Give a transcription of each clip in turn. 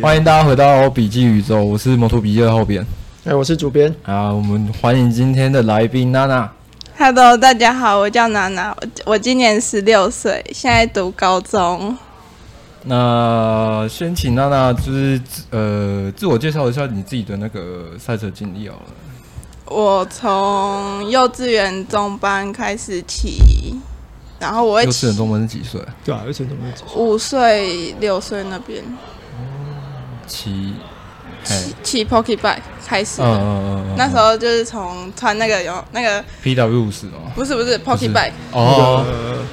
欢迎大家回到笔记宇宙，我是摩托笔记的后边，哎，我是主编啊，我们欢迎今天的来宾娜娜。Hello，大家好，我叫娜娜，我我今年十六岁，现在读高中。那先请娜娜就是呃自我介绍一下你自己的那个赛车经历好了。我从幼稚园中班开始骑，然后我会幼稚园中班是几岁？对啊，幼稚园中班几岁？五岁六岁那边。骑骑骑 Pocket Bike 开始，嗯嗯嗯，那时候就是从穿那个有那个 PW 五十哦，不是不是 Pocket Bike 哦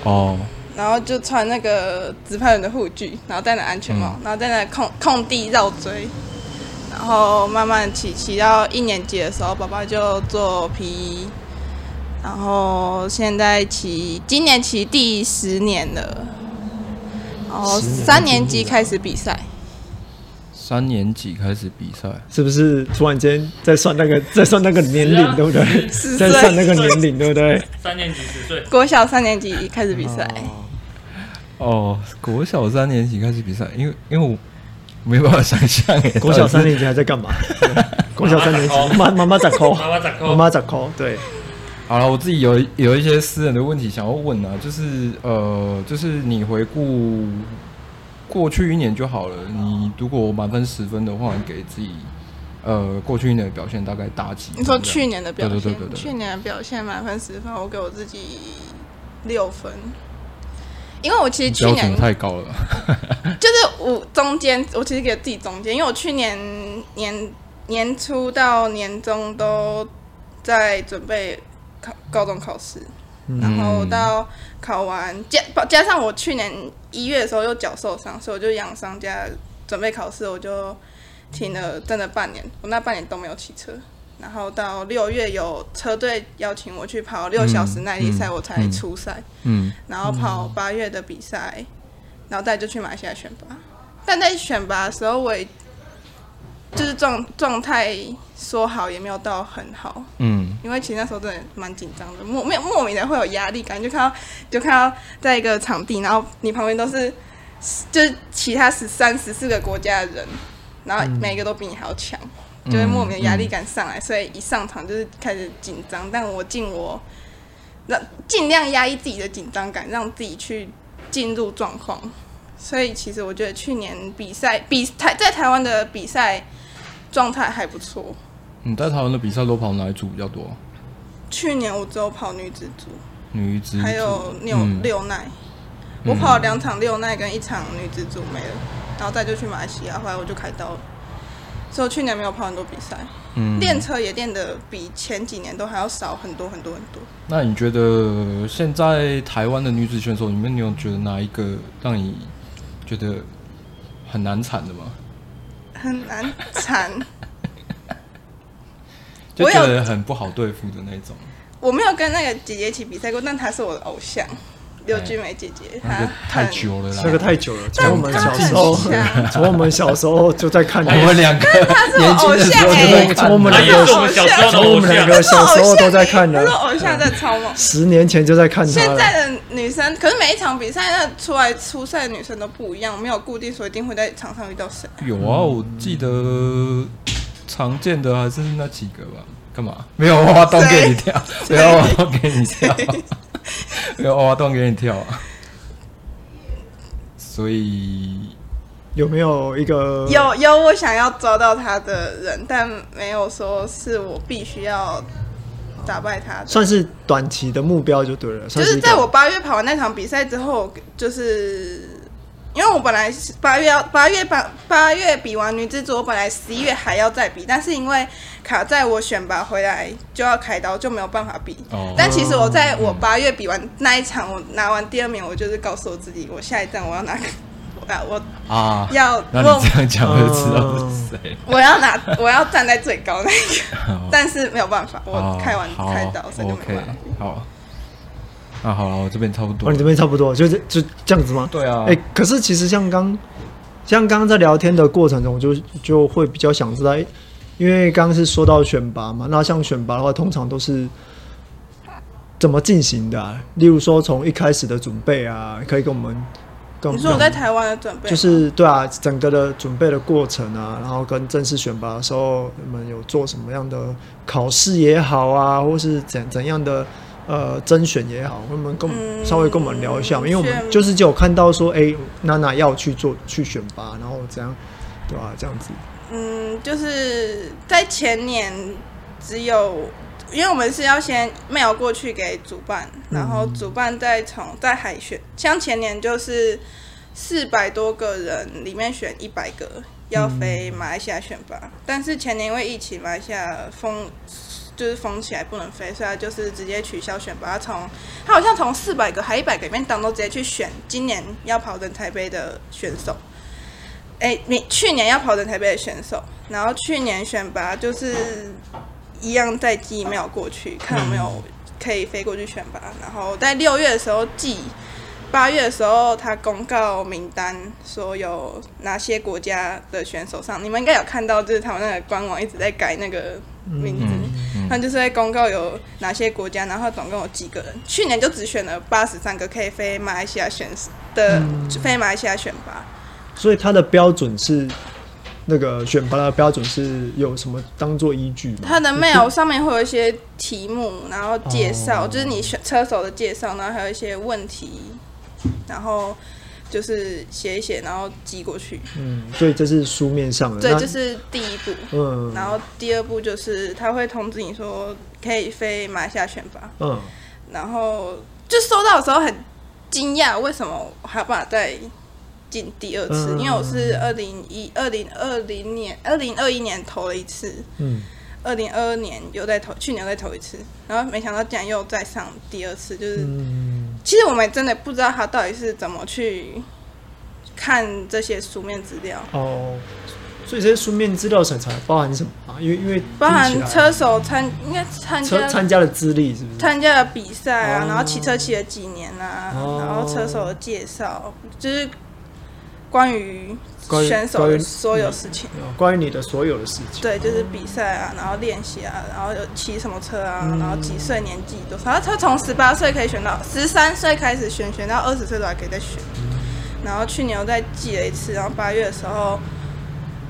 哦，然后就穿那个直排轮的护具，然后戴那安全帽，嗯、然后在那空空地绕追，然后慢慢骑骑到一年级的时候，爸爸就做皮衣然后现在骑今年骑第十年了，然后三年级开始比赛。三年级开始比赛，是不是突然间在算那个 在算那个年龄，啊、对不对？在算那个年龄，对不对？三年级十岁，国小三年级开始比赛。哦，哦，国小三年级开始比赛，因为因为我没办法想象，国小三年级还在干嘛？国小三年级，妈妈妈在抠，妈妈在抠，妈妈在抠。对，好了，我自己有有一些私人的问题想要问啊，就是呃，就是你回顾。过去一年就好了。你如果满分十分的话，你给自己呃过去一年的表现大概打几？你说去年的表现？对对对对，去年的表现满分十分，我给我自己六分。因为我其实去年太高了，就是我中间，我其实给自己中间，因为我去年年年初到年终都在准备考高中考试。然后到考完加加上我去年一月的时候又脚受伤，所以我就养伤加准备考试，我就停了真的半年。我那半年都没有骑车，然后到六月有车队邀请我去跑六小时耐力赛，我才出赛。嗯，然后跑八月的比赛，然后再就去马来西亚选拔。但在选拔的时候，我也。就是状状态说好也没有到很好，嗯，因为其实那时候真的蛮紧张的，莫没有莫名的会有压力感，就看到就看到在一个场地，然后你旁边都是就是其他十三十四个国家的人，然后每一个都比你还要强，嗯、就会莫名的压力感上来，所以一上场就是开始紧张，但我尽我让尽量压抑自己的紧张感，让自己去进入状况，所以其实我觉得去年比赛比台在台湾的比赛。状态还不错。你在台湾的比赛都跑哪一组比较多？去年我只有跑女子组，女子组还有六、嗯、六耐。我跑了两场六耐跟一场女子组没了，然后再就去马来西亚，后来我就开刀了。所以我去年没有跑很多比赛，嗯，练车也练的比前几年都还要少很多很多很多。那你觉得现在台湾的女子选手里面，你有觉得哪一个让你觉得很难产的吗？很难缠，就觉得很不好对付的那种。我没有跟那个姐姐一起比赛过，但她是我的偶像。刘俊美姐姐，她太久了，那个太久了。从我们小时候，从我们小时候就在看。我们两个年轻的时候就，从我们两个，从我们两个小时候都在看的。偶像在超猛。十年前就在看她。现在的女生，可是每一场比赛，那出来出赛的女生都不一样，没有固定说一定会在场上遇到谁。有啊，我记得常见的还是那几个吧。干嘛？没有挖洞给你跳，没有挖洞给你跳。没有挖洞给你跳啊！所以有没有一个有有我想要抓到他的人，但没有说是我必须要打败他的，算是短期的目标就对了。就是在我八月跑完那场比赛之后，就是因为我本来八月要八月八八月比完女子组，我本来十一月还要再比，但是因为。卡在我选拔回来就要开刀，就没有办法比。Oh, 但其实我在我八月比完那一场，我拿完第二名，我就是告诉我自己，我下一站我要拿个，大，我啊，要那你这样讲我就知道是谁。我要拿，我要站在最高那个，但是没有办法，我开完开刀，所以就没办法。好，那好了，我这边差不多。哦，你这边差不多，就就这样子吗？对啊。哎，可是其实像刚，像刚刚在聊天的过程中，就就会比较想知道，因为刚刚是说到选拔嘛，那像选拔的话，通常都是。怎么进行的、啊？例如说，从一开始的准备啊，可以跟我们，跟我们你说我在台湾的准备，就是对啊，整个的准备的过程啊，然后跟正式选拔的时候，你们有做什么样的考试也好啊，或是怎怎样的呃甄选也好，我们跟稍微跟我们聊一下，嗯、因为我们就是就有看到说，哎，娜娜要去做去选拔，然后怎样，对吧、啊？这样子。嗯，就是在前年只有。因为我们是要先 mail 过去给主办，然后主办再从在海选。像前年就是四百多个人里面选一百个要飞马来西亚选拔，但是前年因为疫情，马来西亚封就是封起来不能飞，所以他就是直接取消选拔。他从他好像从四百个还一百个里面当中直接去选今年要跑人台杯的选手。哎，你去年要跑人台杯的选手，然后去年选拔就是。一样在寄 email 过去，看有没有可以飞过去选拔。然后在六月的时候寄，八月的时候他公告名单，说有哪些国家的选手上。你们应该有看到，就是他们那个官网一直在改那个名字，他就是在公告有哪些国家，然后总共有几个人。去年就只选了八十三个可以飞马来西亚选的飞马来西亚选拔，所以它的标准是。那个选拔的标准是有什么当做依据吗？他的 mail 上面会有一些题目，然后介绍，哦、就是你选车手的介绍，然后还有一些问题，然后就是写一写，然后寄过去。嗯，所以这是书面上的。对，这是第一步。嗯，然后第二步就是他会通知你说可以飞马来西亚选拔。嗯，然后就收到的时候很惊讶，为什么还有办法在。进第二次，因为我是二零一二零二零年二零二一年投了一次，嗯，二零二二年又再投，去年又再投一次，然后没想到竟然又再上第二次，就是，嗯、其实我们真的不知道他到底是怎么去看这些书面资料哦，所以这些书面资料审查包含什么啊？因为因为包含车手参应该参加参加了资历是不是？参加了比赛啊，哦、然后骑车骑了几年啊，哦、然后车手的介绍就是。关于选手的所有事情，关于你的所有的事情，对，就是比赛啊，然后练习啊，然后有骑什么车啊，然后几岁年纪多少，他从十八岁可以选到十三岁开始选，选到二十岁都还可以再选。然后去年我再寄了一次，然后八月的时候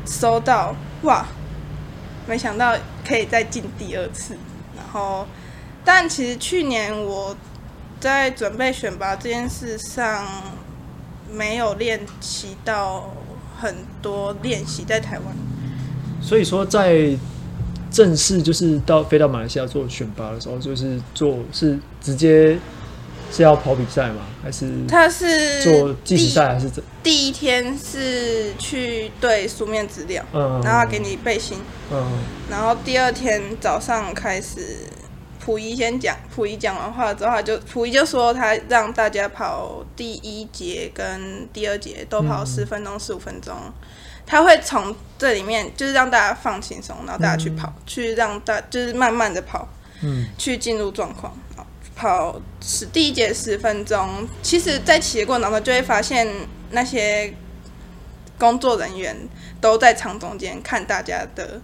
收到，哇，没想到可以再进第二次。然后，但其实去年我在准备选拔这件事上。没有练习到很多练习在台湾，所以说在正式就是到飞到马来西亚做选拔的时候，就是做是直接是要跑比赛吗？还是他是做计时赛还是怎？第一天是去对书面资料，嗯，然后给你背心，嗯，然后第二天早上开始。溥仪先讲，溥仪讲完话之后，他就溥仪就说他让大家跑第一节跟第二节都跑十分钟、十五分钟，嗯、他会从这里面就是让大家放轻松，然后大家去跑，嗯、去让大就是慢慢的跑，嗯，去进入状况，跑十第一节十分钟，其实，在骑的过程当中就会发现那些工作人员都在场中间看大家的。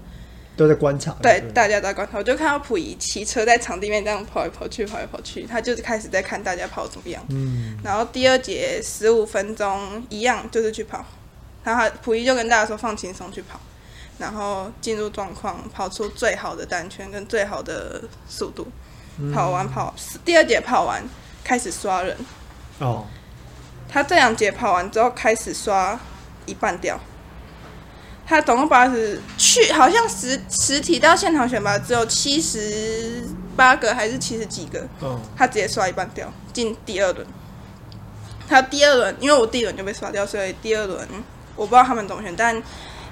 都在观察，对，对大家都在观察。我就看到溥仪骑车在场地面这样跑来跑去，跑来跑去，他就开始在看大家跑怎么样。嗯。然后第二节十五分钟一样，就是去跑。然后溥仪就跟大家说放轻松去跑，然后进入状况，跑出最好的单圈跟最好的速度。嗯、跑完跑第二节跑完开始刷人。哦。他这两节跑完之后开始刷一半掉。他总共八十去，好像实实体到现场选拔只有七十八个还是七十几个，哦、他直接刷一半掉，进第二轮。他第二轮，因为我第一轮就被刷掉，所以第二轮我不知道他们怎么选，但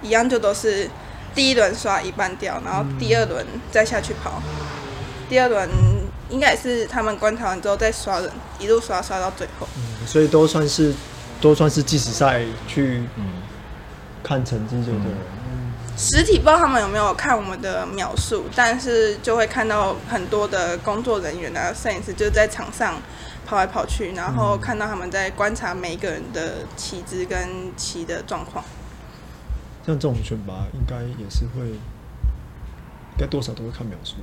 一样就都是第一轮刷一半掉，然后第二轮再下去跑。嗯、第二轮应该也是他们观察完之后再刷人，一路刷刷到最后。嗯，所以都算是都算是计时赛去看成绩就对了。嗯、实体不知道他们有没有看我们的描述，但是就会看到很多的工作人员啊，摄影师就在场上跑来跑去，然后看到他们在观察每一个人的旗姿跟旗的状况。像这种选拔应该也是会，应该多少都会看描述。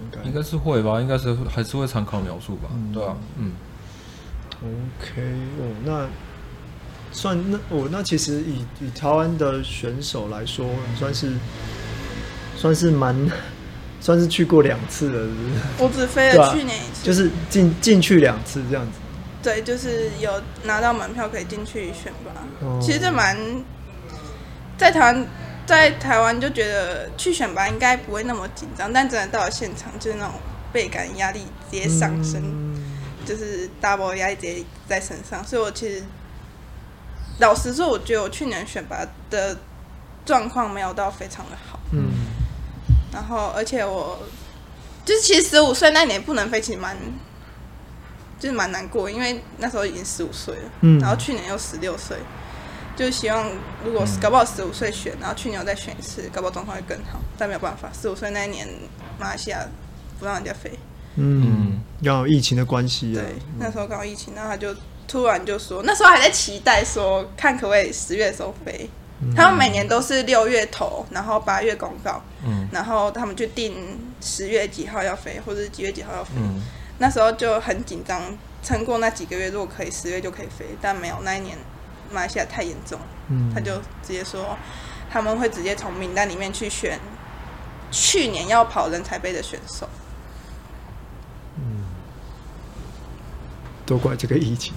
应该应该是会吧，应该是还是会参考描述吧。嗯、对啊，嗯。OK，哦，那算那我，那其实以以台湾的选手来说，算是算是蛮算是去过两次了是不是？我只飞了去年一次，啊、就是进进去两次这样子。对，就是有拿到门票可以进去选拔。哦、其实这蛮在台湾。在台湾就觉得去选拔应该不会那么紧张，但真的到了现场，就是那种倍感压力直接上升，嗯、就是 double 压力直接在身上。所以我其实老实说，我觉得我去年选拔的状况没有到非常的好。嗯。然后，而且我就是其实十五岁那年不能飞，其实蛮就是蛮难过，因为那时候已经十五岁了。嗯。然后去年又十六岁。就希望，如果搞不好十五岁选，然后去年我再选一次，搞不好状况会更好。但没有办法，十五岁那一年，马来西亚不让人家飞。嗯，要疫情的关系啊。对，那时候刚好疫情，然后他就突然就说，那时候还在期待说，看可不可以十月的时候飞。嗯、他们每年都是六月头，然后八月公告，嗯，然后他们就定十月几号要飞，或者是几月几号要飞。嗯、那时候就很紧张，撑过那几个月，如果可以十月就可以飞，但没有那一年。马来西亚太严重，嗯，他就直接说他们会直接从名单里面去选去年要跑人才杯的选手。都怪这个疫情。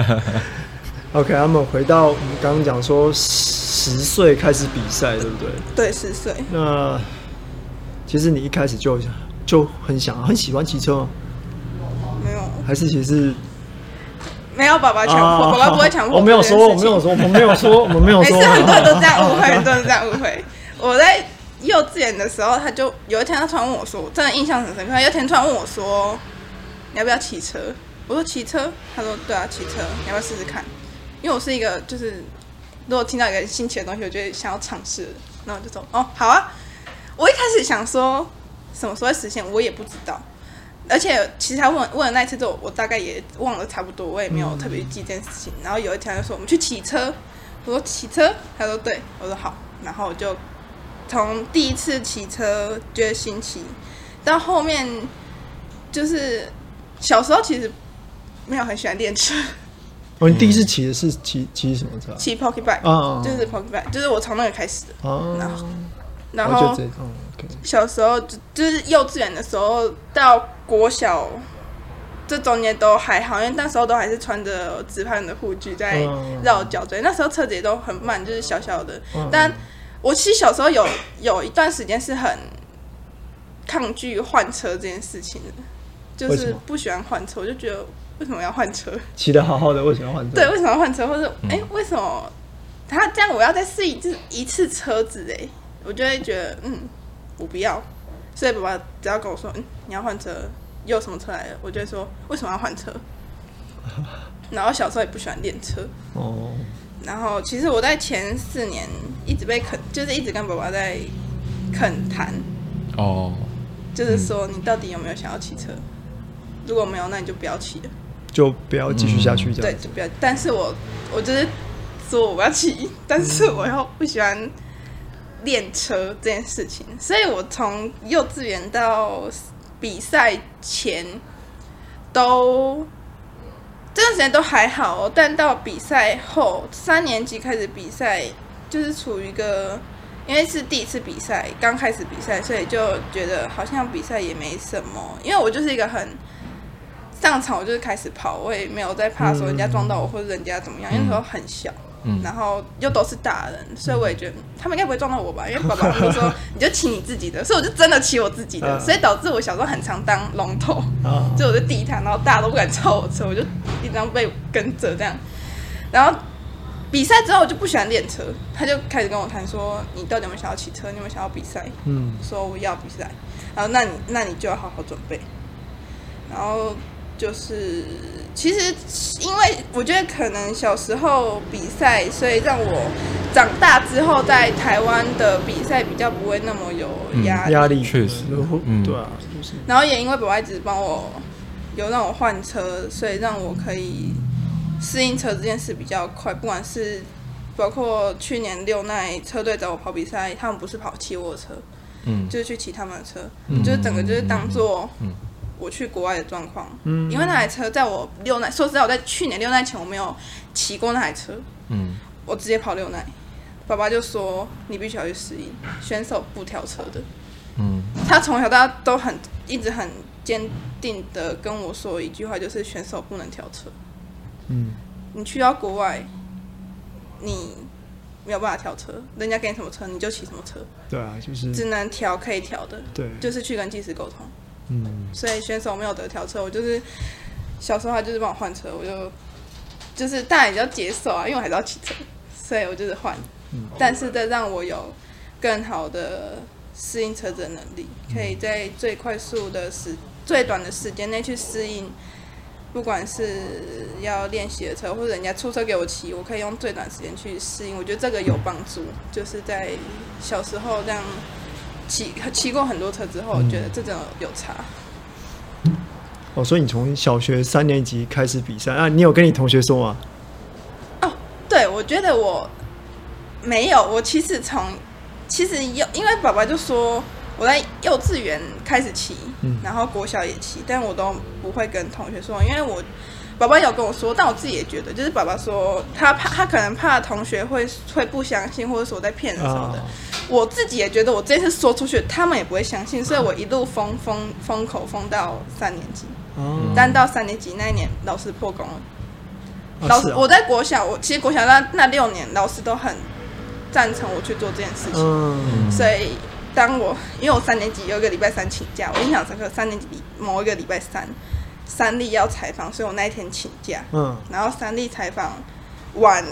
OK，他们回到我们刚刚讲说十岁开始比赛，对不对？对，十岁。那其实你一开始就就很想很喜欢骑车吗？没有，还是其实。没有，爸爸强迫，爸爸不会强迫。我没有说，我没有说，我没有说，我没有说。每次很多人都这样误会，很多人都这样误会。我在幼稚园的时候，他就有一天，他突然问我说：“我真的印象很深刻。”有一天突然问我说：“你要不要骑车？”我说：“骑车。”他说：“对啊，骑车，你要不要试试看？”因为我是一个，就是如果听到一个新奇的东西，我就会想要尝试。然后我就说：“哦，好啊。”我一开始想说什么时候实现，我也不知道。而且其实他问问了那一次之后，我大概也忘了差不多，我也没有特别记这件事情。然后有一天他就说我们去骑车，我说骑车，他说对，我说好。然后我就从第一次骑车觉得新奇，到后面就是小时候其实没有很喜欢练车。哦，你第一次骑的是骑骑什么车？骑 Pocket Bike，啊，就是 Pocket Bike，就是我从那个开始的。啊，然后然后小时候就就是幼稚园的时候到。国小这中间都还好，因为那时候都还是穿着直排轮的护具在绕脚锥。那时候车子也都很慢，就是小小的。但我其实小时候有有一段时间是很抗拒换车这件事情的，就是不喜欢换车。我就觉得为什么要换车？骑的好好的，为什么要换车？对，为什么要换车？或者哎，为什么他这样我要再试一次一次车子？哎，我就会觉得嗯，我不要。所以爸爸只要跟我说，嗯，你要换车，又有什么车来了，我就会说为什么要换车。然后小时候也不喜欢练车。哦。然后其实我在前四年一直被啃，就是一直跟爸爸在恳谈。哦。就是说你到底有没有想要骑车？如果没有，那你就不要骑了。就不要继续下去这样。对，就不要。但是我我就是说我要骑，但是我又不喜欢。练车这件事情，所以我从幼稚园到比赛前都这段时间都还好哦，但到比赛后三年级开始比赛，就是处于一个因为是第一次比赛，刚开始比赛，所以就觉得好像比赛也没什么，因为我就是一个很上场我就是开始跑，我也没有在怕说人家撞到我或者人家怎么样，因为那时候很小。嗯然后又都是大人，所以我也觉得他们应该不会撞到我吧？因为爸爸就说你就骑你自己的，所以我就真的骑我自己的，所以导致我小时候很常当龙头，就我就第一台，然后大家都不敢超我车，我就一直被跟着这样。然后比赛之后我就不喜欢练车，他就开始跟我谈说你到底有没有想要骑车？你有没有想要比赛？嗯，说我要比赛，然后那你那你就要好好准备。然后就是其实因为我觉得可能小时候比赛，所以让我长大之后在台湾的比赛比较不会那么有压压力，确实，嗯，对啊，就是。然后也因为爸爸一直帮我有让我换车，所以让我可以适应车这件事比较快。不管是包括去年六奈车队找我跑比赛，他们不是跑骑我的车，嗯，就是去骑他们的车，嗯、就是整个就是当做我去国外的状况。嗯，因为那台车在我六奈，说实在，我在去年六奈前我没有骑过那台车，嗯，我直接跑六奈，爸爸就说你必须要去适应，选手不挑车的，嗯，他从小到大都很一直很坚定的跟我说一句话，就是选手不能挑车，嗯，你去到国外。你没有办法调车，人家给你什么车你就骑什么车。对啊，就是只能调可以调的。对，就是去跟技师沟通。嗯。所以选手没有得调车，我就是小时候他就是帮我换车，我就就是当然也要接受啊，因为我还是要骑车，所以我就是换。嗯。但是这让我有更好的适应车子的能力，可以在最快速的时、最短的时间内去适应。不管是要练习的车，或者人家出车给我骑，我可以用最短时间去适应。我觉得这个有帮助，就是在小时候这样骑骑过很多车之后，我觉得这种有差。哦，所以你从小学三年级开始比赛啊？你有跟你同学说吗？哦，对，我觉得我没有。我其实从其实有，因为爸爸就说。我在幼稚园开始骑，然后国小也骑，但我都不会跟同学说，因为我爸爸有跟我说，但我自己也觉得，就是爸爸说他怕，他可能怕同学会会不相信，或者说我在骗人什么的。我自己也觉得，我这次说出去，他们也不会相信，所以我一路封封封口封到三年级。但到三年级那一年，老师破功了。老师，我在国小，我其实国小那那六年，老师都很赞成我去做这件事情，所以。当我因为我三年级有一个礼拜三请假，我印象深刻。三年级某一个礼拜三，三立要采访，所以我那一天请假。嗯。然后三立采访完，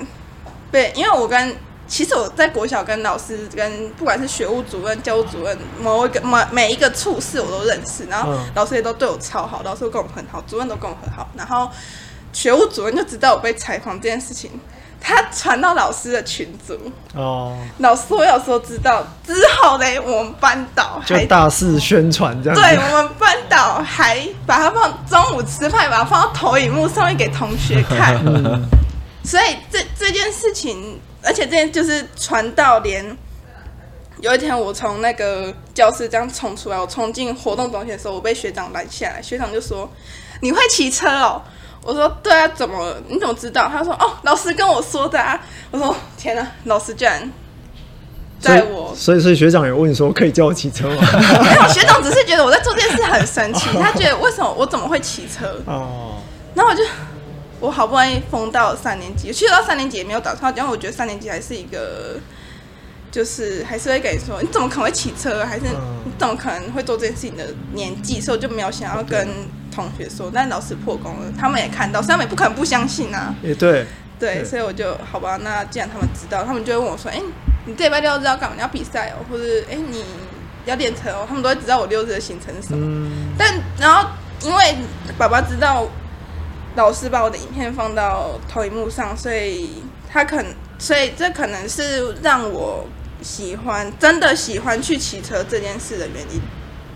对，因为我跟其实我在国小跟老师跟不管是学务主任、教务主任，某一个每每一个处室我都认识，然后老师也都对我超好，老师都跟我很好，主任都跟我很好，然后学务主任就知道我被采访这件事情。他传到老师的群组哦，老师我有时候知道之后呢，我们班导就大肆宣传这样。对，我们班导还把它放中午吃饭，把它放到投影幕上面给同学看。所以这这件事情，而且这件就是传到连有一天我从那个教室这样冲出来，我冲进活动中心的时候，我被学长拦下来，学长就说：“你会骑车哦？”我说对啊，怎么了？你怎么知道？他说哦，老师跟我说的啊。我说天哪，老师居然在我，所以所以学长有问说可以教我骑车吗？没有，学长只是觉得我在做这件事很神奇，他觉得为什么我怎么会骑车？哦，然后我就我好不容易封到三年级，去到三年级也没有打算，因为我觉得三年级还是一个。就是还是会跟你说，你怎么可能会骑车？还是你怎么可能会做这件事情的年纪？所以我就没有想要跟同学说。但老师破功了，他们也看到，所以他们也不可能不相信啊。也对，对，所以我就好吧。那既然他们知道，他们就会问我说：“哎、欸，你这礼拜六日要干嘛？你要比赛哦，或者哎、欸，你要练车哦？”他们都会知道我六日的行程是什么。嗯、但然后因为爸爸知道老师把我的影片放到投影幕上，所以他可能，所以这可能是让我。喜欢真的喜欢去骑车这件事的原因，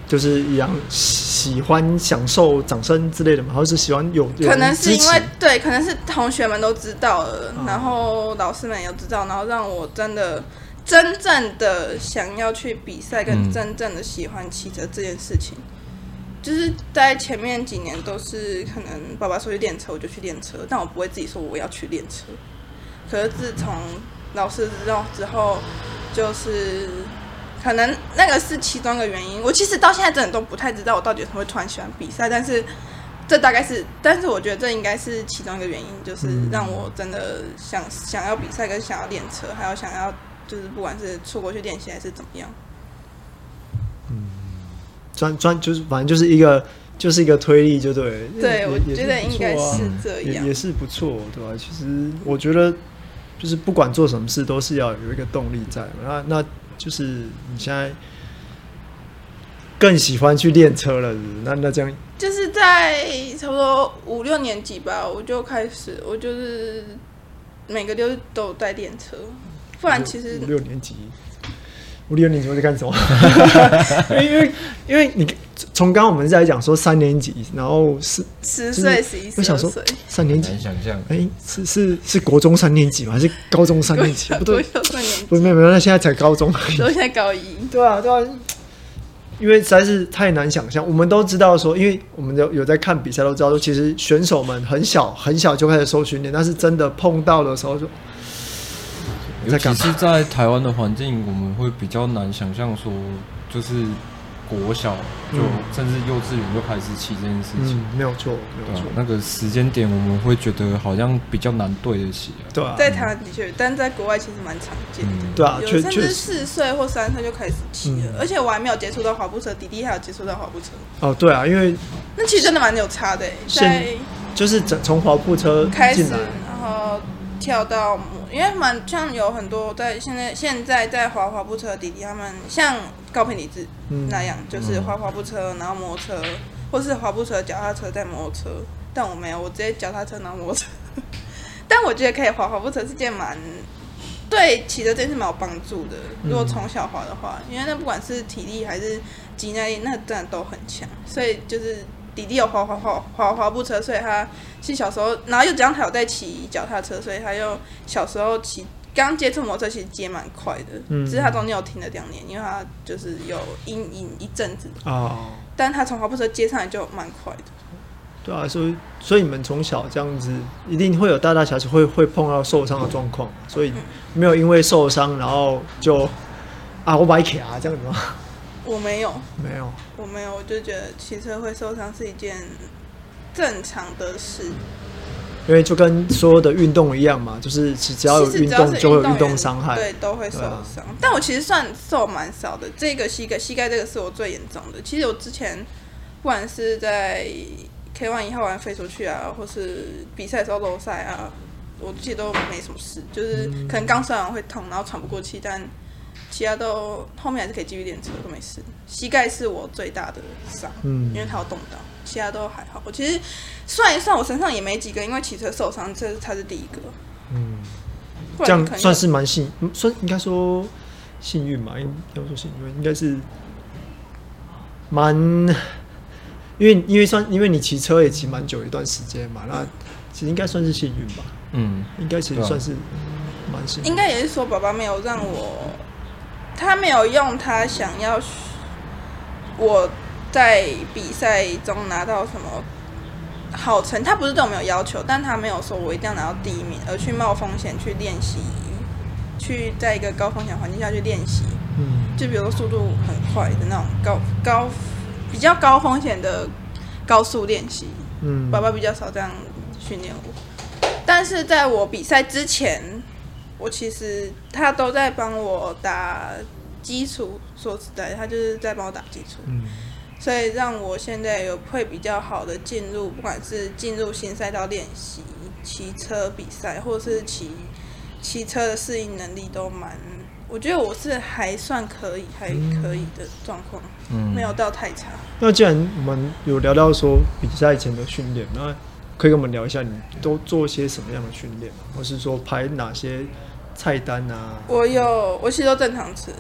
就是一样喜欢享受掌声之类的嘛，或者是喜欢有，有可能是因为对，可能是同学们都知道了，嗯、然后老师们也知道，然后让我真的真正的想要去比赛，跟真正的喜欢骑车这件事情，嗯、就是在前面几年都是可能爸爸说去练车，我就去练车，但我不会自己说我要去练车。可是自从老师知道之后。就是可能那个是其中一个原因，我其实到现在真的都不太知道我到底怎么会突然喜欢比赛，但是这大概是，但是我觉得这应该是其中一个原因，就是让我真的想想要比赛，跟想要练车，还有想要就是不管是出国去练习还是怎么样，嗯，专专就是反正就是一个就是一个推力，就对，对，我觉得应该是这样，也也是不错，对吧？其实我觉得。就是不管做什么事，都是要有一个动力在。那那就是你现在更喜欢去练车了是不是？那那这样就是在差不多五六年级吧，我就开始，我就是每个六日都在练车，不然其实五六年级。五六年级在干什么？因为因为你从刚刚我们在讲说三年级，然后是十岁、十一岁，我想说三年级，难想象，哎、欸，是是是国中三年级吗？还是高中三年级？不对，三年级，不没有没有，那现在才高中，都现在高一。对啊对啊，因为实在是太难想象。我们都知道说，因为我们有有在看比赛，都知道说，其实选手们很小很小就开始受训练，但是真的碰到的时候就。尤其是在台湾的环境，我们会比较难想象说，就是国小就、嗯、甚至幼稚园就开始起这件事情。嗯、没有错，没有错、啊。那个时间点，我们会觉得好像比较难对得起、啊。对啊，在台湾的确，但在国外其实蛮常见的。嗯、对啊，有甚至四岁或三岁就开始骑了，而且我还没有接触到滑步车，弟弟还有接触到滑步车。哦，对啊，因为那其实真的蛮有差的，在就是从滑步车开始，然后跳到。因为蛮像有很多在现在现在在滑滑步车的弟弟，他们像高平李志那样，嗯、就是滑滑步车，然后摩托车，或是滑步车、脚踏车再摩托车。但我没有，我直接脚踏车然后摩托车。但我觉得可以滑滑步车是件蛮对骑车真是蛮有帮助的。如果从小滑的话，因为那不管是体力还是肌耐力，那真的都很强。所以就是。弟弟有滑滑滑滑滑步车，所以他是小时候，然后又加上他有在骑脚踏车，所以他又小时候骑刚接触摩托车，其实接蛮快的。嗯，只是他中间有停了两年，因为他就是有阴影一阵子。哦。但他从滑步车接上来就蛮快的。对啊，所以所以你们从小这样子，一定会有大大小小会会碰到受伤的状况，所以没有因为受伤然后就啊我崴卡啊这样子吗？我没有，没有，我没有，我就觉得骑车会受伤是一件正常的事，因为就跟所有的运动一样嘛，就是只要有运动就会有运动伤害，对，都会受伤。啊、但我其实算受蛮少的，这个膝盖膝盖这个是我最严重的。其实我之前不管是在 K1 一号玩飞出去啊，或是比赛时候漏赛啊，我其实都没什么事，就是可能刚摔完会痛，然后喘不过气，但。其他都后面还是可以继续练车，都没事。膝盖是我最大的伤，嗯，因为它有动到，其他都还好。我其实算一算，我身上也没几个因为骑车受伤，这才是第一个。嗯，这样算是蛮幸，算应该说幸运嘛？应该说幸运，应该是蛮，因为因为算因为你骑车也骑蛮久一段时间嘛，那其实应该算是幸运吧？嗯，应该其实算是蛮幸运。应该也是说，爸爸没有让我。他没有用他想要我在比赛中拿到什么好成，他不是对我没有要求，但他没有说我一定要拿到第一名，而去冒风险去练习，去在一个高风险环境下去练习。嗯，就比如说速度很快的那种高高比较高风险的高速练习。嗯，爸爸比较少这样训练我，但是在我比赛之前。我其实他都在帮我打基础，说实在，他就是在帮我打基础，嗯，所以让我现在有会比较好的进入，不管是进入新赛道练习骑车比赛，或者是骑骑车的适应能力都蛮，我觉得我是还算可以，还可以的状况，嗯，没有到太差。那既然我们有聊到说比赛前的训练，那可以跟我们聊一下，你都做些什么样的训练，或是说排哪些？菜单啊，我有，我其实都正常吃，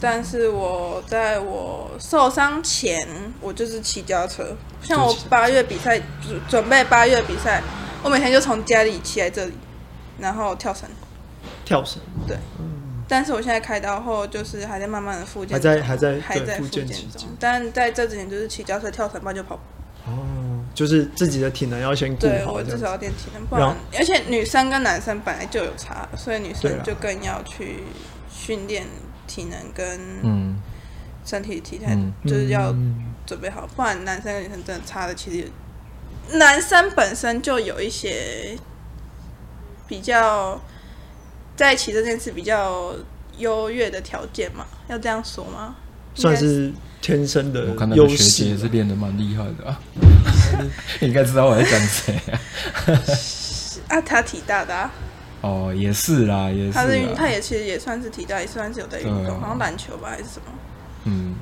但是我在我受伤前，我就是骑脚车。像我八月比赛，准备八月比赛，我每天就从家里骑来这里，然后跳绳。跳绳。对。嗯。但是我现在开刀后，就是还在慢慢的复健。还在还在还在复健中。但在这之前，就是骑脚车、跳绳，不然就跑步。就是自己的体能要先顾好，对，我至少要练体能，不然而且女生跟男生本来就有差，所以女生就更要去训练体能跟身体体态，就是要准备好，不然男生跟女生真的差的其实，男生本身就有一些比较在一起这件事比较优越的条件嘛，要这样说吗？算是天生的优势。我看那个学姐也是练的蛮厉害的啊。你 应该知道我在讲谁啊？啊，他体大的啊。哦，也是啦，也是。他是他也其实也算是体大，也算是有在运动，好像篮球吧还是什么。嗯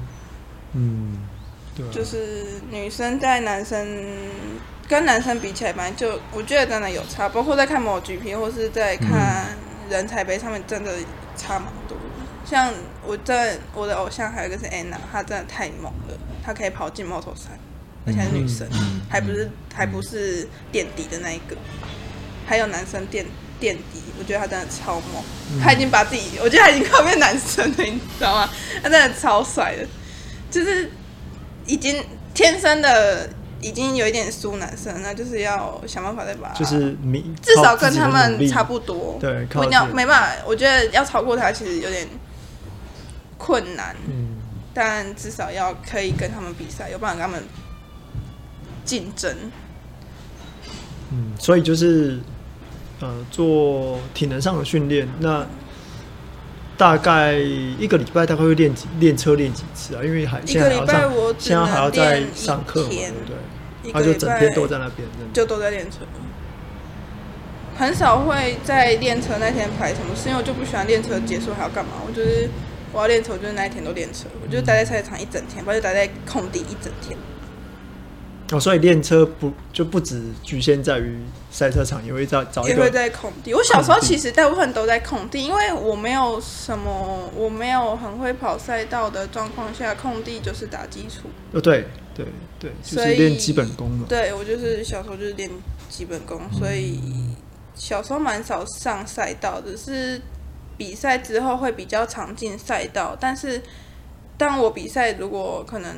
嗯，对啊，就是女生在男生跟男生比起来，反正就我觉得真的有差，包括在看某 GP 或是在看人才杯上面，真的差蛮多。像我在我的偶像还有一个是安娜，她真的太猛了，她可以跑进猫头山，而且是女生，还不是还不是垫底的那一个，还有男生垫垫底，我觉得她真的超猛，她已经把自己，我觉得她已经快变男生了，你知道吗？她真的超帅的，就是已经天生的已经有一点输男生，那就是要想办法再把，就是至少跟他们差不多，对，不要没办法，我觉得要超过他其实有点。困难，嗯，但至少要可以跟他们比赛，有办法跟他们竞争。嗯，所以就是呃，做体能上的训练，那大概一个礼拜大概会练几练车练几次啊？因为还一个礼拜我现在还要在上课，对不对？他就整天都在那边，就都在练车，很少会在练车那天排什么事，因为我就不喜欢练车结束还要干嘛，我就是。我要练车，我就是那一天都练车，我就待在赛场一整天，或者待在空地一整天。哦，所以练车不就不只局限在于赛车场，也会在找也会在空地。我小时候其实大部分都在空地，因为我没有什么，我没有很会跑赛道的状况下，空地就是打基础。哦，对对对，就是练基本功嘛。对，我就是小时候就是练基本功，所以小时候蛮少上赛道的，是。比赛之后会比较常进赛道，但是当我比赛，如果可能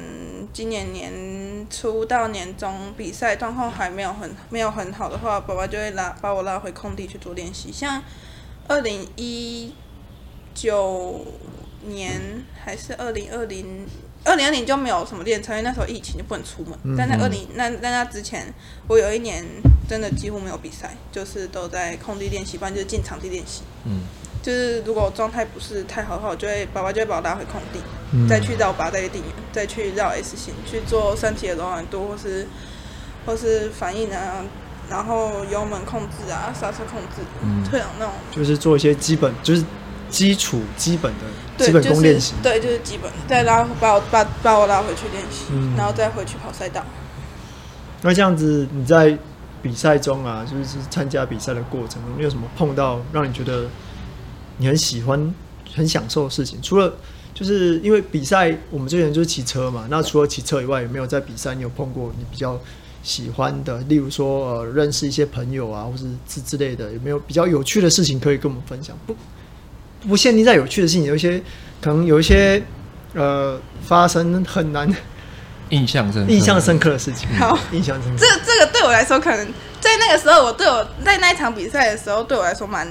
今年年初到年中比赛状况还没有很没有很好的话，爸爸就会拉把我拉回空地去做练习。像二零一九年还是二零二零二零二零就没有什么练车，因为那时候疫情就不能出门。嗯、但在二零那在那之前，我有一年真的几乎没有比赛，就是都在空地练习，不然就是进场地练习。嗯。就是如果状态不是太好的话，我就会爸爸就会把我拉回空地，嗯、再去绕八在地面，再去绕 S 型去做身体的柔软度或是或是反应啊，然后油门控制啊，刹车控制，嗯、退档那种，就是做一些基本就是基础基本的基本功练习，对，就是基本，再拉把我把把我拉回去练习，嗯、然后再回去跑赛道。那这样子你在比赛中啊，就是参加比赛的过程中，你有什么碰到让你觉得？你很喜欢、很享受的事情，除了就是因为比赛，我们之前就是骑车嘛。那除了骑车以外，有没有在比赛？你有碰过你比较喜欢的？例如说，呃，认识一些朋友啊，或是之之类的，有没有比较有趣的事情可以跟我们分享？不，不限定在有趣的事情，有一些可能有一些呃发生很难印象深印象深刻的事情。好，印象深刻。这这个对我来说，可能在那个时候，我对我在那一场比赛的时候，对我来说蛮。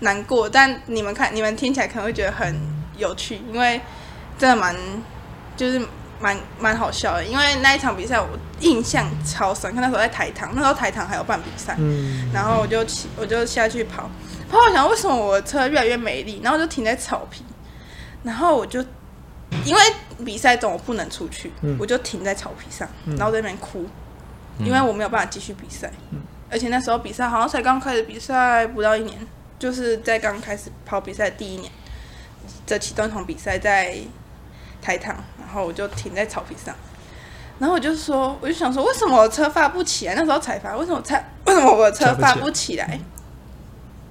难过，但你们看，你们听起来可能会觉得很有趣，因为真的蛮，就是蛮蛮好笑的。因为那一场比赛我印象超深，看那时候在台糖，那时候台糖还有办比赛，嗯、然后我就骑，我就下去跑，跑我想为什么我的车越来越美丽，然后我就停在草坪，然后我就因为比赛中我不能出去，嗯、我就停在草皮上，然后在那边哭，嗯、因为我没有办法继续比赛，嗯、而且那时候比赛好像才刚开始比赛不到一年。就是在刚开始跑比赛第一年，这启动一场比赛在台糖，然后我就停在草坪上，然后我就说，我就想说，为什么我车发不起来？那时候才发，为什么才 为什么我的车发不起来？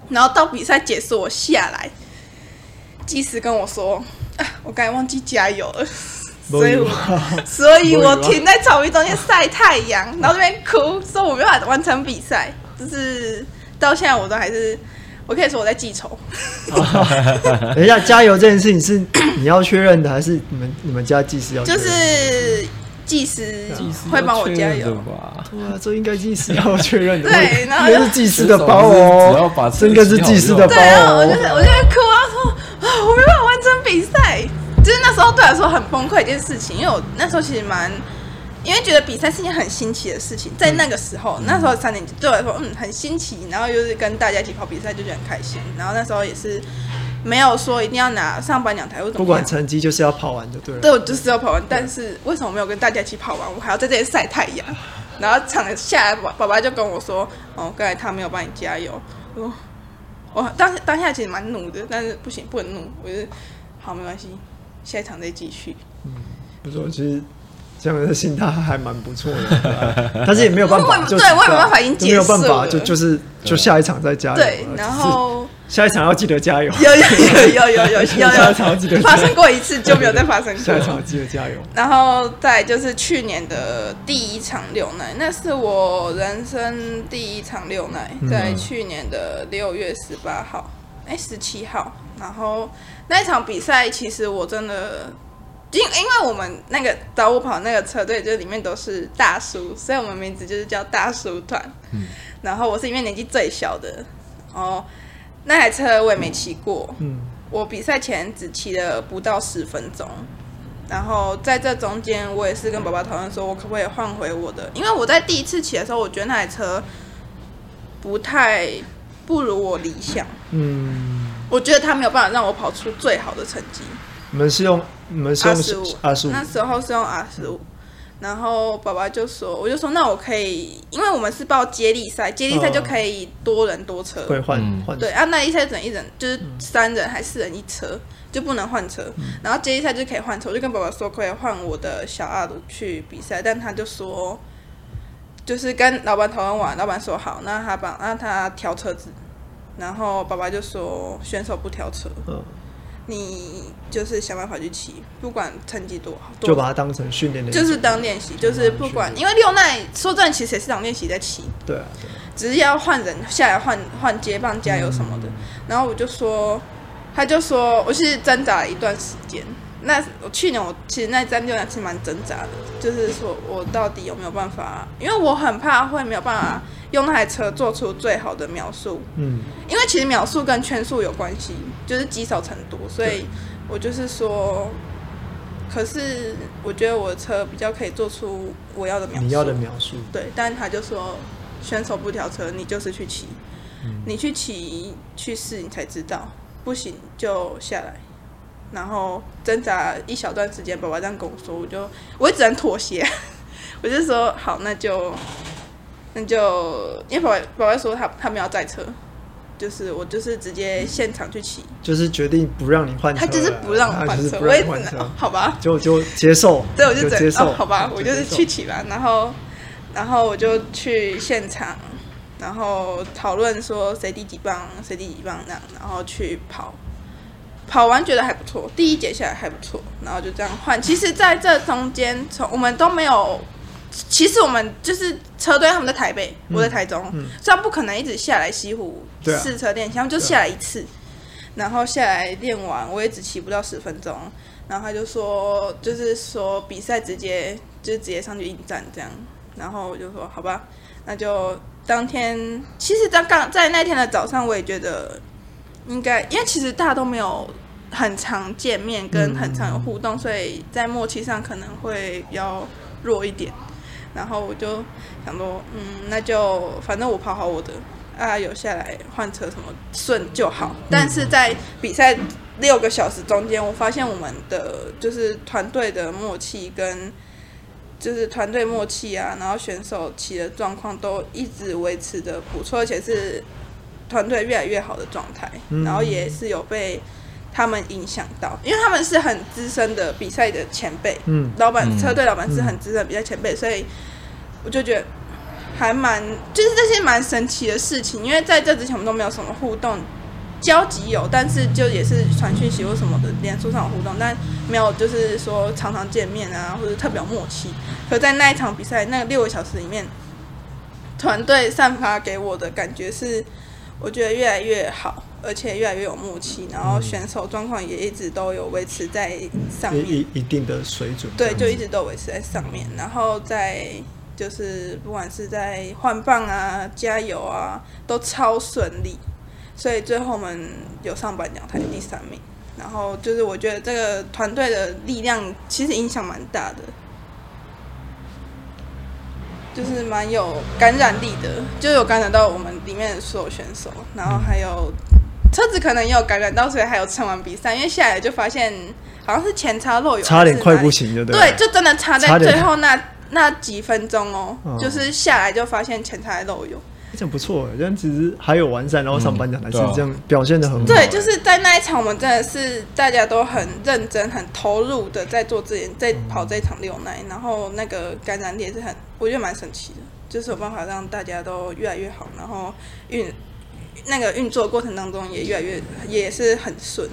然后到比赛结束，我下来，技师跟我说，啊，我刚才忘记加油了，所以我 所以我停在草坪中间晒太阳，然后这边哭，说我没办法完成比赛，就是到现在我都还是。我可以说我在记仇。等一下，加油这件事情是 你要确认的，还是你们你们家技师要？就是技师会帮我加油吧？对啊，这应该技师要确认的。对，然后是技师的包哦，这个是技师的包哦。我就我就在哭，然后说啊，我没办法完成比赛，就是那时候对我来说很崩溃一件事情，因为我那时候其实蛮。因为觉得比赛是一件很新奇的事情，在那个时候，嗯、那时候三年级对我来说，嗯，很新奇。然后又是跟大家一起跑比赛，就觉得很开心。然后那时候也是没有说一定要拿上颁奖台或怎么，不管成绩就是要跑完就对了。对，我就是要跑完。但是为什么没有跟大家一起跑完？我还要在这里晒太阳。然后场下来，爸爸就跟我说：“哦，刚才他没有帮你加油。”我我当当下其实蛮怒的，但是不行，不能怒。我觉得好没关系，下一场再继续。嗯，不错，其实。这样的心态还蛮不错的，但是也没有办法，对我也没办法已经结束，没有办法，就就是就下一场再加油。对，然后下一场要记得加油。有有有有有有有，下一场要记得。发生过一次就没有再发生过。下一场要记得加油。然后再就是去年的第一场六奶，那是我人生第一场六奶，在去年的六月十八号，哎，十七号。然后那一场比赛，其实我真的。因因为我们那个找我跑那个车队，就里面都是大叔，所以我们名字就是叫大叔团。嗯。然后我是里面年纪最小的，哦，那台车我也没骑过。嗯。我比赛前只骑了不到十分钟，然后在这中间，我也是跟爸爸讨论说，我可不可以换回我的？因为我在第一次骑的时候，我觉得那台车不太不如我理想。嗯。我觉得他没有办法让我跑出最好的成绩。你们是用？你们是用 R15，那时候是用 R15，然后爸爸就说，我就说那我可以，因为我们是报接力赛，接力赛就可以多人多车，会换换。对啊，那一赛整一人就是三人还是四人一车，就不能换车，然后接力赛就可以换车，我就跟爸爸说可以换我的小 R 去比赛，但他就说，就是跟老板讨论完，老板说好，那他帮那他挑车子，然后爸爸就说选手不挑车。你就是想办法去骑，不管成绩多好，就把它当成训练的，就是当练习，就是不管，因为六奈说真的，其实也是当练习在骑。对啊，对，只是要换人下来换换接棒加油什么的。然后我就说，他就说，我是挣扎了一段时间。那我去年我其实那站六耐是蛮挣扎的，就是说我到底有没有办法？因为我很怕会没有办法。用那台车做出最好的描述，嗯，因为其实秒数跟圈数有关系，就是积少成多，所以我就是说，可是我觉得我的车比较可以做出我要的描述，你要的描述，对，但他就说，选手不调车，你就是去骑，嗯，你去骑去试，你才知道，不行就下来，然后挣扎一小段时间，爸爸这样跟我说，我就我也只能妥协，我就说好，那就。那就因为爸爸爸说他他们要载车，就是我就是直接现场去骑，就是决定不让你换车，他就是不让我换车，我也只能、哦、好吧，就就接受，对，我就接受、哦，好吧，我就是去骑吧，然后然后我就去现场，然后讨论说谁第几棒，谁第几棒这样，然后去跑，跑完觉得还不错，第一节下来还不错，然后就这样换。其实在这中间，从我们都没有。其实我们就是车队，他们在台北，嗯、我在台中，嗯、所以他不可能一直下来西湖试车练习，他们就下来一次，然后下来练完，我也只骑不到十分钟，然后他就说，就是说比赛直接就直接上去应战这样，然后我就说好吧，那就当天，其实在刚在那天的早上，我也觉得应该，因为其实大家都没有很常见面，跟很常有互动，嗯、所以在默契上可能会比较弱一点。然后我就想说，嗯，那就反正我跑好我的，啊，有下来换车什么顺就好。但是在比赛六个小时中间，我发现我们的就是团队的默契跟就是团队默契啊，然后选手骑的状况都一直维持的不错，而且是团队越来越好的状态。然后也是有被。他们影响到，因为他们是很资深的比赛的前辈，嗯，老板车队老板是很资深的比赛前辈，所以我就觉得还蛮，就是这些蛮神奇的事情。因为在这之前我们都没有什么互动，交集有，但是就也是传讯息或什么的，脸书上有互动，但没有就是说常常见面啊，或者特别有默契。可在那一场比赛那六个小时里面，团队散发给我的感觉是，我觉得越来越好。而且越来越有默契，然后选手状况也一直都有维持在上面，一一定的水准。对，就一直都维持在上面。然后在就是不管是在换棒啊、加油啊，都超顺利。所以最后我们有上颁奖台第三名。然后就是我觉得这个团队的力量其实影响蛮大的，就是蛮有感染力的，就有感染到我们里面的所有选手，然后还有。车子可能也有感染到，所以还有撑完比赛。因为下来就发现好像是前叉漏油，差点快不行，就对。对，就真的差在最后那那几分钟哦，嗯、就是下来就发现前叉漏油。这样不错，这样其实还有完善，然后上颁奖台是这样表现的很好。对，就是在那一场，我们真的是大家都很认真、很投入的在做这件，在跑这一场六奶，然后那个感染力也是很，我觉得蛮神奇的，就是有办法让大家都越来越好，然后运那个运作过程当中也越来越也是很顺。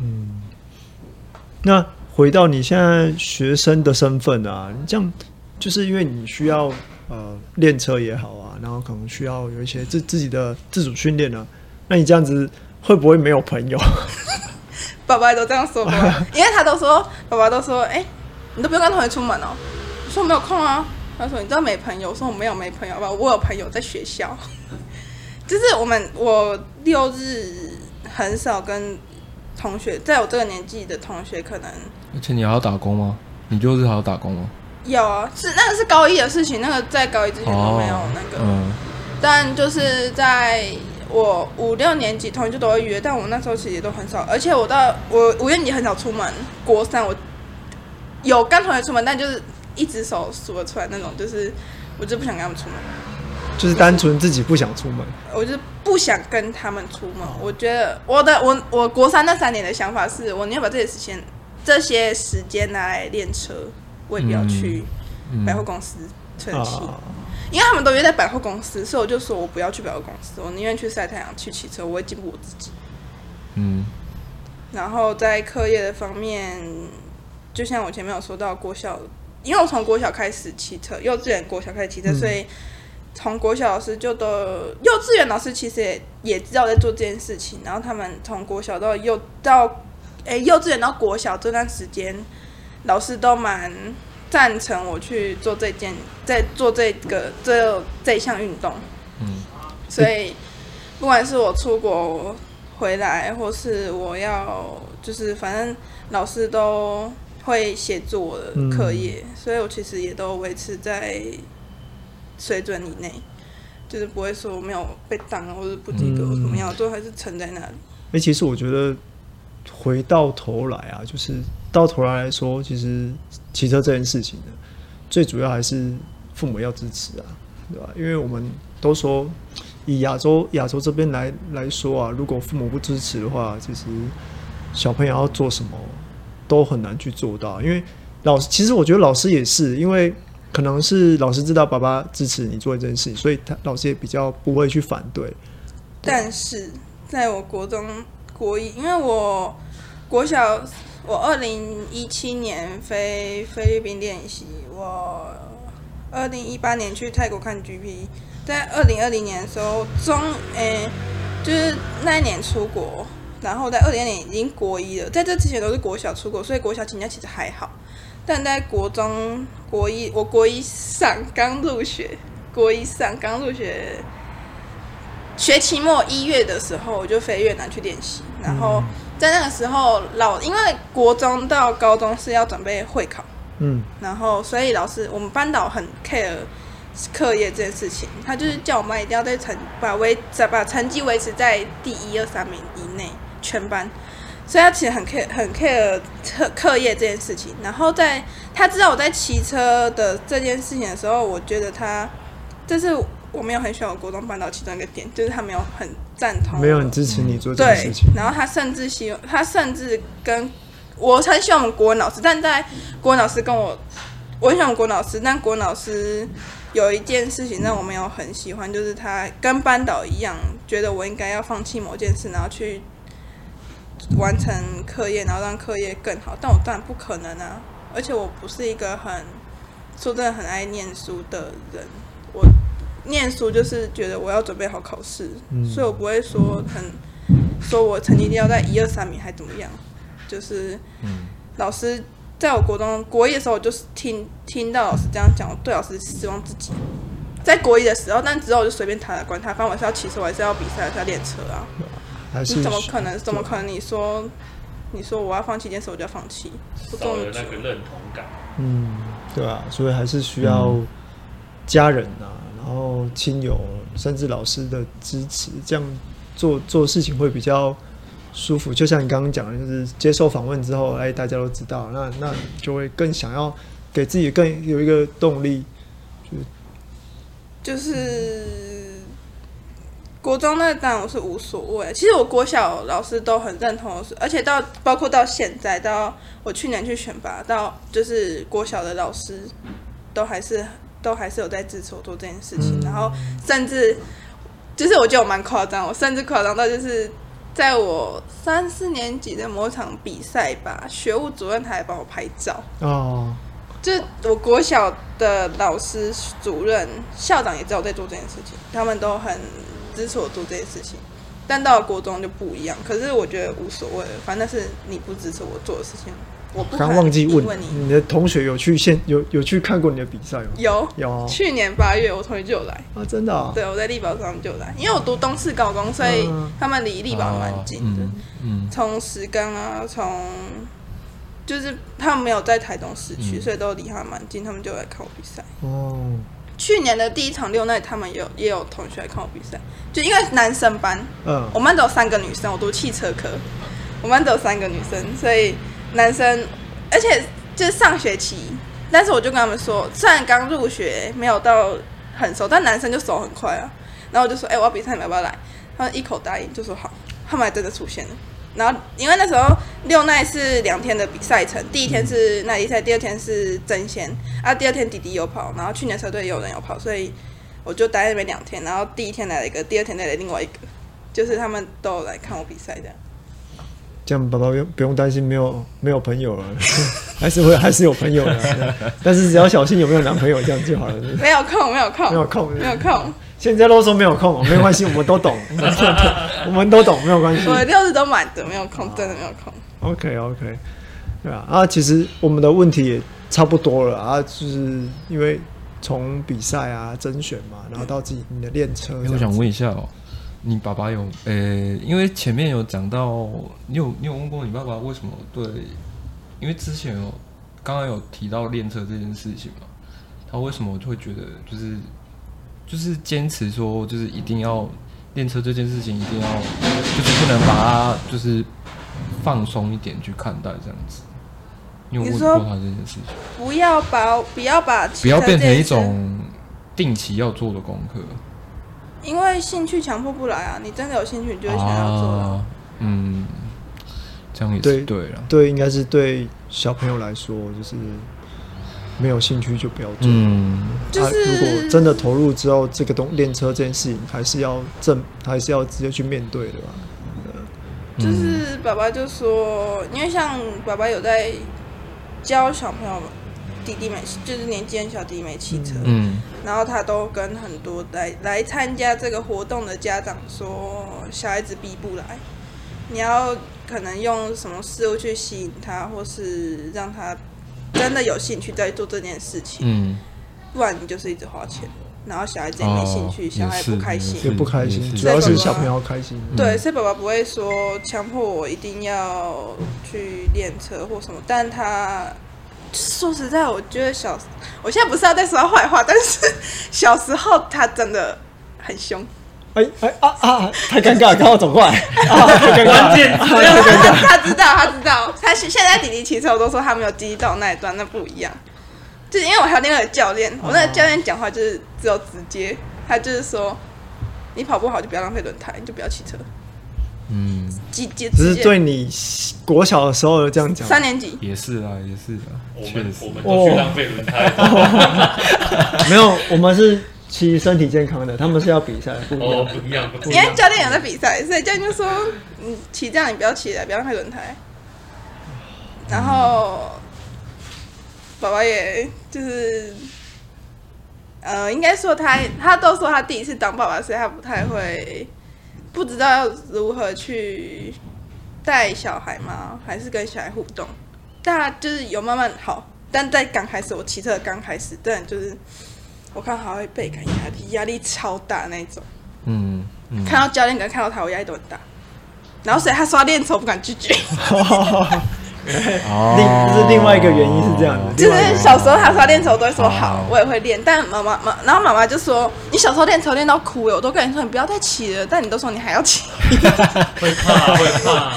嗯，那回到你现在学生的身份啊，你这样就是因为你需要。呃，练车也好啊，然后可能需要有一些自自己的自主训练呢。那你这样子会不会没有朋友？爸爸都这样说过，因为他都说，爸爸都说，哎、欸，你都不用跟同学出门哦。我说没有空啊。他说你知道没朋友？我说我没有没朋友吧，我有朋友在学校。就是我们我六日很少跟同学，在我这个年纪的同学可能。而且你还要打工吗？你六日还要打工吗？有啊，是那个是高一的事情，那个在高一之前都没有那个。但就是在我五六年级，同学就都会约，但我那时候其实也都很少，而且我到我五年级很少出门。国三我有跟同学出门，但就是一只手数得出来那种，就是我就不想跟他们出门，就是单纯自己不想出门。我就不想跟他们出门。我觉得我的我我国三那三年的想法是，我宁愿把这些时间这些时间拿来练车。我也不要去百货公司吹冷气，因为他们都约在百货公司，所以我就说我不要去百货公司，我宁愿去晒太阳，去骑车，我会进步我自己。嗯。然后在课业的方面，就像我前面有说到，国小，因为我从国小开始骑车，幼稚园国小开始骑车，所以从国小老师就都幼稚园老师其实也也知道我在做这件事情，然后他们从国小到幼到诶幼稚园到国小这段时间。老师都蛮赞成我去做这件，在做这个这这项运动，嗯，所以不管是我出国回来，或是我要，就是反正老师都会协助我的课业，嗯、所以我其实也都维持在水准以内，就是不会说没有被挡或者不及格怎么样，最后还是沉在那里。哎，其实我觉得回到头来啊，就是。到头来来说，其实骑车这件事情呢，最主要还是父母要支持啊，对吧？因为我们都说，以亚洲亚洲这边来来说啊，如果父母不支持的话，其实小朋友要做什么都很难去做到。因为老师，其实我觉得老师也是，因为可能是老师知道爸爸支持你做这件事情，所以他老师也比较不会去反对。但是在我国中国一，因为我国小。我二零一七年飞菲律宾练习，我二零一八年去泰国看 GP，在二零二零年的时候中，诶、就是那一年出国，然后在二零二零年已经国一了，在这之前都是国小出国，所以国小请假其实还好，但在国中国一，我国一上刚入学，国一上刚入学，学期末一月的时候我就飞越南去练习，然后。嗯在那个时候，老因为国中到高中是要准备会考，嗯，然后所以老师我们班导很 care 课业这件事情，他就是叫我们一定要在成把维在把成绩维持在第一二三名以内全班，所以他其实很 care 很 care 课课业这件事情。然后在他知道我在骑车的这件事情的时候，我觉得他这是。我没有很喜欢我国中班导其中一个点，就是他没有很赞同，没有很支持你做这件事情。然后他甚至希望，他甚至跟我很喜欢我们国文老师，但在国文老师跟我，我很喜欢国文老师，但国文老师有一件事情让我没有很喜欢，就是他跟班导一样，觉得我应该要放弃某件事，然后去完成课业，然后让课业更好。但我当然不可能啊，而且我不是一个很说真的很爱念书的人，我。念书就是觉得我要准备好考试，嗯、所以我不会说很说我成绩一定要在一二三名还怎么样，就是老师在我国中国一的时候，我就是听听到老师这样讲，我对老师失望自己。在国一的时候，但之后我就随便谈了，管他，反正我是要骑车，我还是要比赛，还是要练车啊。你怎么可能？怎么可能？你说你说我要放弃一件事，我就要放弃？少了那个认同感。嗯，对啊，所以还是需要家人啊。然后亲友甚至老师的支持，这样做做事情会比较舒服。就像你刚刚讲的，就是接受访问之后，哎，大家都知道，那那就会更想要给自己更有一个动力，就是国中那当然我是无所谓。其实我国小老师都很认同，而且到包括到现在，到我去年去选拔，到就是国小的老师都还是都还是有在支持我做这件事情。嗯、然后甚至就是我觉得我蛮夸张，我甚至夸张到就是在我三四年级的某场比赛吧，学务主任他还帮我拍照哦。就我国小的老师、主任、校长也知道我在做这件事情，他们都很。支持我做这件事情，但到了国中就不一样。可是我觉得无所谓，反正是你不支持我做的事情，我不刚忘记问你，你的同学有去现有有去看过你的比赛吗？有有，哦、去年八月我同学就有来。啊，真的、哦？对，我在力宝上就来，因为我读东势高中，所以他们离力宝蛮近的。嗯，从石冈啊，从就是他们没有在台东市区，嗯、所以都离他们蛮近，他们就来看我比赛。哦。去年的第一场六奈，他们也有也有同学来看我比赛，就因为男生班，嗯，我们班只有三个女生，我读汽车科，我们班只有三个女生，所以男生，而且就是上学期，但是我就跟他们说，虽然刚入学没有到很熟，但男生就熟很快啊，然后我就说，哎、我要比赛，你们要不要来？他们一口答应，就说好，他们还真的出现了。然后，因为那时候六奈是两天的比赛程，第一天是耐力赛，第二天是争先啊。第二天弟弟有跑，然后去年车队也有人有跑，所以我就待在那边两天。然后第一天来了一个，第二天来了另外一个，就是他们都来看我比赛这样。这样爸爸不用不用担心没有没有朋友了，还是会还是有朋友的，但是只要小心有没有男朋友这样就好了。没有空，没有空，没有空，没有空。现在都说没有空，没关系，我们都懂，我们都懂，没有关系。我六日都满的，没有空，真的没有空。OK OK，对啊，啊，其实我们的问题也差不多了啊，就是因为从比赛啊、甄选嘛，然后到自己你的练车。我想问一下哦，你爸爸有呃、欸，因为前面有讲到，你有你有问过你爸爸为什么对？因为之前有刚刚有提到练车这件事情嘛，他为什么就会觉得就是？就是坚持说，就是一定要练车这件事情，一定要就是不能把它就是放松一点去看待这样子。你有问过他这件事情？不要把不要把不要变成一种定期要做的功课。因为兴趣强迫不来啊！你真的有兴趣，你就会想要做。啊。嗯，这样也是对了。对，应该是对小朋友来说，就是。没有兴趣就不要做。嗯，就是、啊、如果真的投入之后，这个东练车这件事情还是要正，还是要直接去面对的吧。就是爸爸就说，因为像爸爸有在教小朋友弟弟们，就是年纪很小弟弟没骑车，嗯，然后他都跟很多来来参加这个活动的家长说，小孩子逼不来，你要可能用什么事物去吸引他，或是让他。真的有兴趣在做这件事情，嗯，不然你就是一直花钱，然后小孩子也没兴趣，哦、小孩不开心，也不开心，主要是小朋友开心。对，所以爸爸不会说强迫我一定要去练车或什么，但他说实在，我觉得小，我现在不是要再说他坏话，但是小时候他真的很凶。哎哎啊啊！太尴尬，刚好走过来，太尴尬，太尴尬。他知道，他知道，他现现在弟弟骑车，我都说他没有经历到那一段，那不一样。就是因为我还有另外一个教练，我那个教练讲话就是只有直接，他就是说，你跑不好就不要浪费轮胎，你就不要骑车。嗯，直接只是对你国小的时候这样讲，三年级。也是啊，也是啊，确实。我们都去浪费轮胎，没有，我们是。骑身体健康的，他们是要比赛，不一样，不一样，不一样。因为教练有在比赛，所以教练就说：“你骑这样，你不要骑了，不要浪费轮胎。”然后爸爸也就是，呃，应该说他他都说他第一次当爸爸，所以他不太会，不知道要如何去带小孩吗，还是跟小孩互动。但他就是有慢慢好，但在刚开始我骑车刚开始，但就是。我看还会倍感压力，压力超大那种。嗯，嗯，看到教练跟看到他，我压力都很大。然后所以他说他练车，我不敢拒绝。另是另外一个原因是这样的，就是小时候他说他练车，我都会说好，我也会练。但妈妈妈，然后妈妈就说：“你小时候练车练到哭了，我都跟你说你不要再骑了。”但你都说你还要骑，会怕会怕，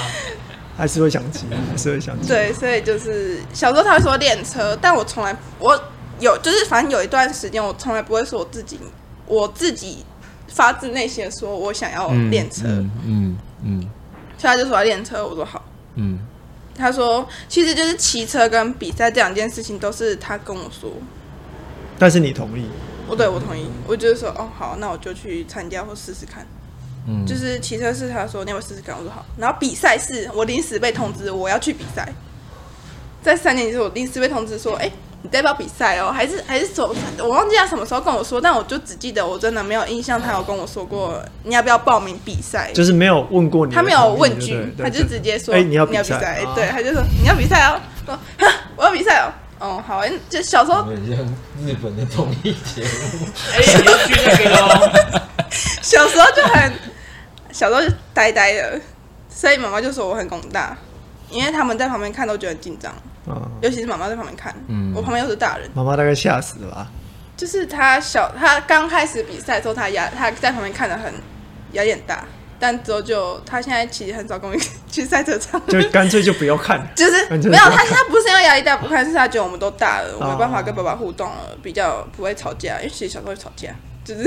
还是会想骑，还是会想骑。对，所以就是小时候他会说练车，但我从来我。有，就是反正有一段时间，我从来不会说我自己，我自己发自内心的说我想要嗯练车，嗯嗯嗯所以他就说要练车，我说好。嗯他说其实就是骑车跟比赛这两件事情都是他跟我说，但是你同意，我对我同意，我就是说哦好，那我就去参加或试试看。嗯，就是骑车是他说你要试试看，我说好。然后比赛是我临时被通知我要去比赛，在三年级时我临时被通知说，哎、你代表比赛哦，还是还是什么？我忘记他什么时候跟我说，但我就只记得我真的没有印象，他有跟我说过你要不要报名比赛。就是没有问过你他没有问句对不，对他就直接说：“哎你要比比赛啊对，他就说：“你要比赛哦。”说：“哈，我要比赛哦。”哦，好，就小时候，日本的综艺节目。哎，你要去那个喽？小时候就很，小时候就呆呆的，所以妈妈就说我很拱大，因为他们在旁边看都觉得很紧张，啊，尤其是妈妈在旁边看，嗯。我旁边又是大人，妈妈大概吓死了吧？就是他小他刚开始比赛的时候，他压他在旁边看的很压力很大，但之后就他现在其实很少跟我去赛车场，就干脆就不要看，就是没有他他不是因为压力大不看，是他觉得我们都大了，我哦没办法跟爸爸互动了，比较不会吵架，因为其实小时候会吵架，就是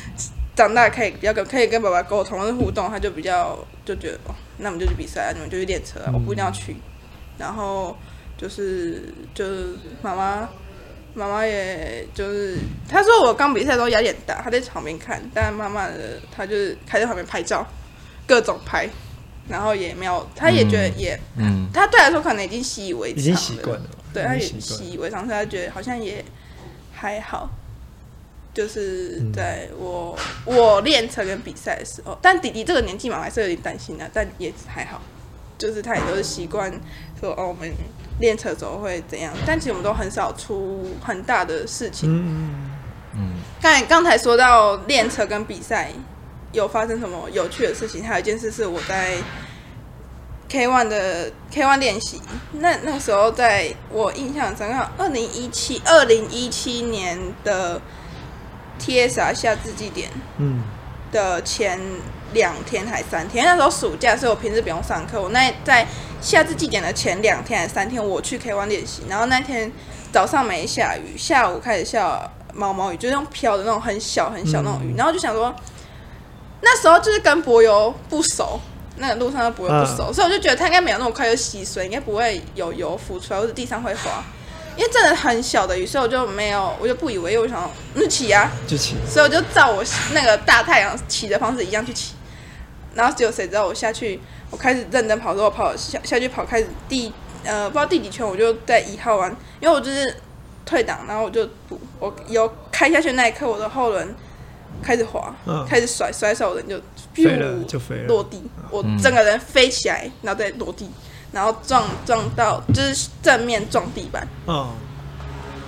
长大可以比较跟可以跟爸爸沟通或是互动，他就比较就觉得哦，那我们就去比赛啊，你们就去练车啊，我不一定要去。然后就是就是妈妈妈妈也就是她说我刚比赛的时候压力很大，她在旁边看，但慢慢的她就是开在旁边拍照，各种拍，然后也没有，他也觉得也。嗯他对他来说可能已经习以为常，已经习惯了，对，他也习以为常，所以他觉得好像也还好。就是在我、我练车跟比赛的时候，但弟弟这个年纪嘛，我还是有点担心的，但也还好。就是他也都是习惯说哦，我们练车的时候会怎样，但其实我们都很少出很大的事情。嗯，嗯刚才刚才说到练车跟比赛有发生什么有趣的事情，还有一件事是我在 K One 的 K One 练习，那那时候在我印象很深刻，二零一七二零一七年的 TSR 夏至祭典嗯的前两天还三天，那时候暑假，所以我平时不用上课。我那在夏至祭典的前两天还三天，我去 K One 练习，然后那天早上没下雨，下午开始下毛毛雨，就是那种飘的那种很小很小那种雨，然后就想说，那时候就是跟柏油不熟，那个路上的柏油不熟，所以我就觉得它应该没有那么快就吸水，应该不会有油浮出来，或者地上会滑。因为真的很小的雨，所以我就没有，我就不以为意，我想就骑啊，就起。所以我就照我那个大太阳骑的方式一样去骑，然后只有谁知道我下去，我开始认真跑之后跑下下去跑，开始第呃不知道第几圈，我就在一号弯，因为我就是退档，然后我就补，我有开下去那一刻，我的后轮开始滑，嗯。开始甩甩手人就飞了就飞了。落地，我整个人飞起来，然后再落地，然后撞撞到就是正面撞地板。哦，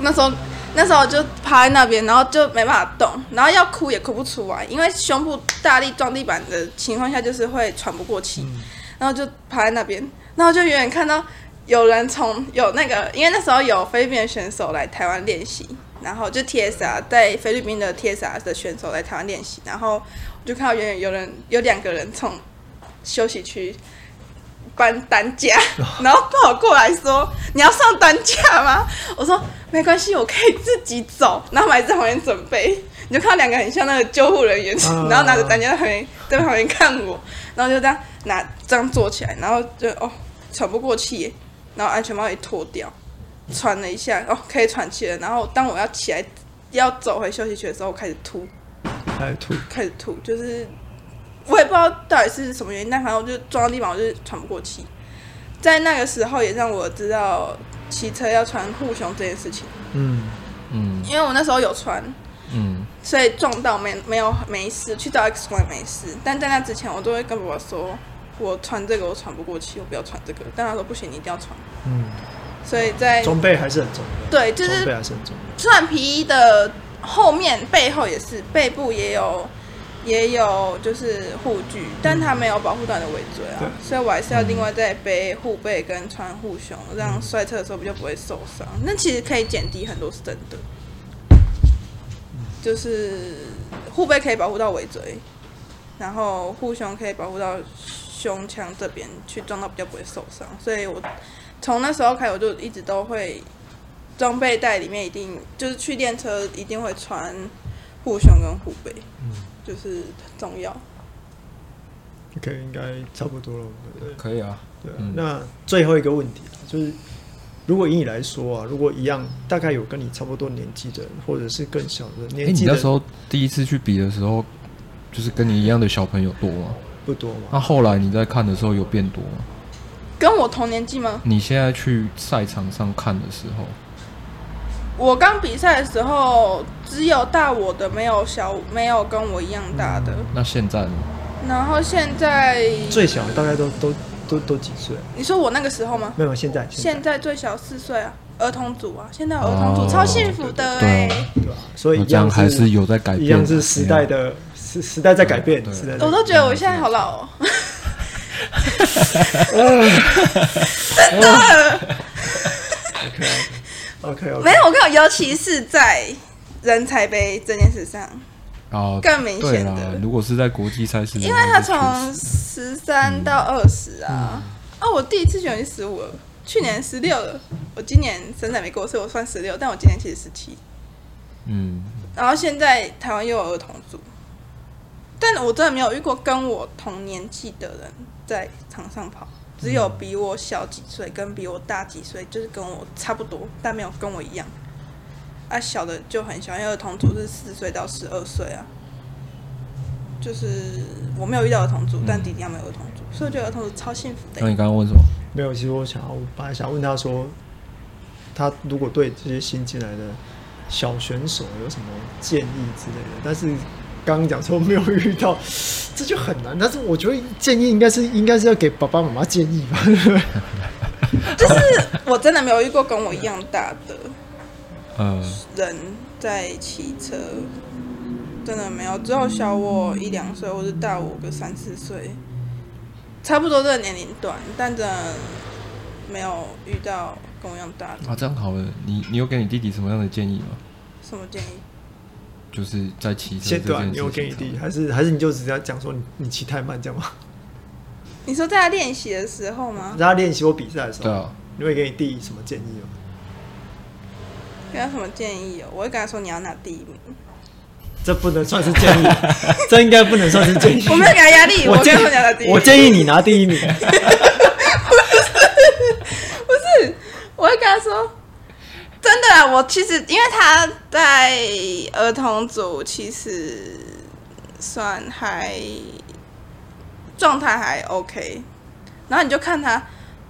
那时候那时候就趴在那边，然后就没办法动，然后要哭也哭不出来，因为胸部大力撞地板的情况下，就是会喘不过气，然后就趴在那边，然后就远远看到有人从有那个，因为那时候有菲律宾的选手来台湾练习，然后就 TSR 在菲律宾的 TSR 的选手来台湾练习，然后我就看到远远有人有两个人从休息区。搬担架，然后跑过来说：“你要上担架吗？”我说：“没关系，我可以自己走。”然后我还在旁边准备，你就看到两个很像那个救护人员，啊然后拿着担架在旁边在旁边看我，然后就这样拿这样坐起来，然后就哦喘不过气，然后安全帽也脱掉，喘了一下，哦可以喘气了。然后当我要起来要走回休息区的时候，我开始吐。开始吐，开始吐，就是我也不知道到底是什么原因，但反正我就撞到地板，我就喘不过气。在那个时候，也让我知道骑车要穿护胸这件事情，嗯嗯因为我那时候有穿，嗯所以撞到没没有没事，去照 X 光也没事。但在那之前，我都会跟爸爸说，我穿这个我喘不过气，我不要穿这个。但他说不行，你一定要穿。嗯，所以在装备还是很重要，对，就是装备是还是很重要，穿皮衣的后面背后也是背部也有也有就是护具，但它没有保护到你的尾椎啊对，所以我还是要另外再背护背跟穿护胸，这样摔车的时候比较不会受伤。那其实可以减低很多，是真的。就是护背可以保护到尾椎，然后护胸可以保护到胸腔这边，去撞到比较不会受伤。所以我从那时候开始，我就一直都会装备袋里面一定就是去练车一定会穿护胸跟护背。就是很重要。OK，应该差不多了，对不对？可以啊，对啊。嗯那最后一个问题就是，如果以你来说啊，如果一样，大概有跟你差不多年纪的人，或者是更小的哎、年纪的，你那时候第一次去比的时候，就是跟你一样的小朋友多吗？不多那、嘛？后来你在看的时候有变多吗？跟我同年纪吗？你现在去赛场上看的时候，我刚比赛的时候，只有大我的，没有小，没有跟我一样大的。那现在呢？然后现在，最小的大概都都都都几岁？你说我那个时候吗？没有，现在现在最小四岁啊，儿童组啊，现在有儿童组、哦超幸福的对哎、啊对吧？所以一这样样还是有在改变，一样是时代的时时代在改变，对对时代在我都觉得我现在好老哦，真的。OK 没有，我跟你讲，尤其是在人才杯这件事上，哦，更明显的。对如果是在国际赛事的因，为他从十三到二十啊，啊，我第一次选是十五了，去年十六了，我今年生日还没过，所以我算十六，但我今年其实十七。嗯，然后现在台湾又有儿童组，但我真的没有遇过跟我同年纪的人在场上跑，只有比我小几岁跟比我大几岁，就是跟我差不多，但没有跟我一样。啊，小的就很小，因为儿童组是四岁到十二岁啊。就是我没有遇到儿童组，但弟弟他们有儿童组，所以我觉得儿童组超幸福的那。你刚刚问什么？没有，其实我想要，我本来想问他说，他如果对这些新进来的小选手有什么建议之类的，但是刚刚讲说没有遇到，这就很难。但是我觉得建议应该是应该是要给爸爸妈妈建议吧。就是我真的没有遇过跟我一样大的呃，人在骑车，真的没有，只有小我一两岁，或者大我个三四岁，差不多这个年龄段，但真的没有遇到跟我一样大的。啊，这样好了，你你有给你弟弟什么样的建议吗？什么建议？就是在骑车先对啊，这件你有给你弟，还是还是你就直接讲说你你骑太慢这样吗？你说在他练习的时候吗？在他练习或比赛的时候，对啊，你会给你弟什么建议吗？给他什么建议哦？我会跟他说你要拿第一名，这不能算是建议，这应该不能算是建议。我没有给他压力，我跟建他说你要拿第一。我建议你拿第一名。不是我会跟他说，真的，我其实因为他在儿童组，其实算还状态还 OK，然后你就看他，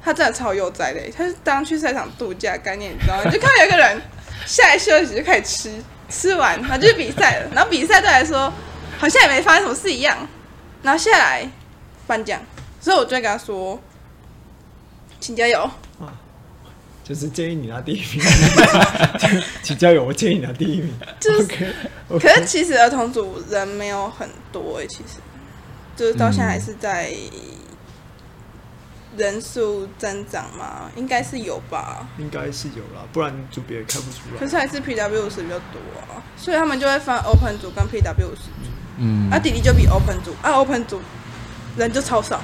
他真的超悠哉的，他是当去赛场度假概念，你知道吗？你就看有一个人下来休息就开始吃，吃完然后就是比赛了，然后比赛对来说好像也没发生什么事一样，然后下来颁奖，所以我就会跟他说，请加油。就是建议你拿第一名，请加油！我建议你拿第一名。就是可是其实儿童组人没有很多诶、其实就是到现在还是在人数增长嘛，应该是有吧。应该是有啦，不然组别也看不出来。可是还是 PW 五十比较多啊，所以他们就会分 Open 组跟 PW 五十组。嗯，啊，弟弟就比 Open 组，啊 Open 组人就超少，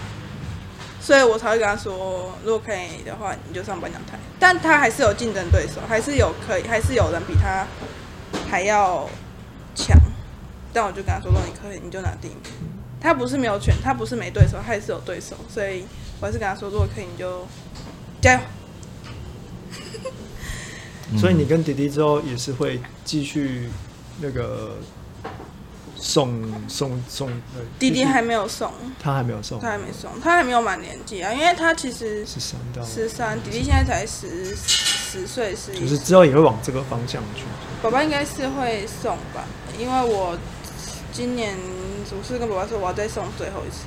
所以我才会跟他说，如果可以的话，你就上颁奖台。但他还是有竞争对手，还是有可以，还是有人比他还要强。但我就跟他说，如果你可以，你就拿第一名。他不是没有权，他不是没对手，他也是有对手，所以我还是跟他说，如果可以，你就加油。所以你跟弟弟之后也是会继续那个送送送。呃弟弟还没有送，他还没有送，他还没送，他还没有满年纪啊，因为他其实十三到，十三，弟弟现在才十十岁，十一就是之后也会往这个方向去。爸爸应该是会送吧，因为我今年总是跟爸爸说我要再送最后一次，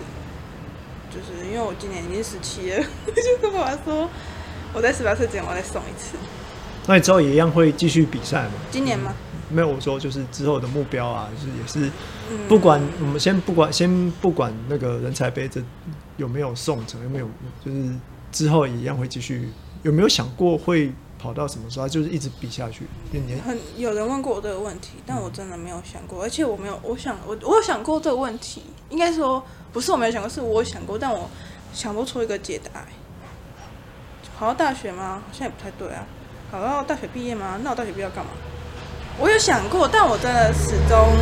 就是因为我今年已经十七了，我 就跟爸爸说我在十八岁之前我要再送一次。那你之后也一样会继续比赛吗？今年吗？没有，我说就是之后的目标啊，就是也是嗯，不管我们先不管先不管那个人才杯这有没有送成，有没有就是之后也一样会继续。有没有想过会跑到什么时候？就是一直比下去，很有人问过我这个问题，但我真的没有想过，而且我没有，我想我我有想过这个问题，应该说不是我没有想过，是我有想过，但我想不出一个解答欸。考到大学吗？好像也不太对啊。考到大学毕业吗？那我大学毕业要干嘛？我有想过，但我真的始终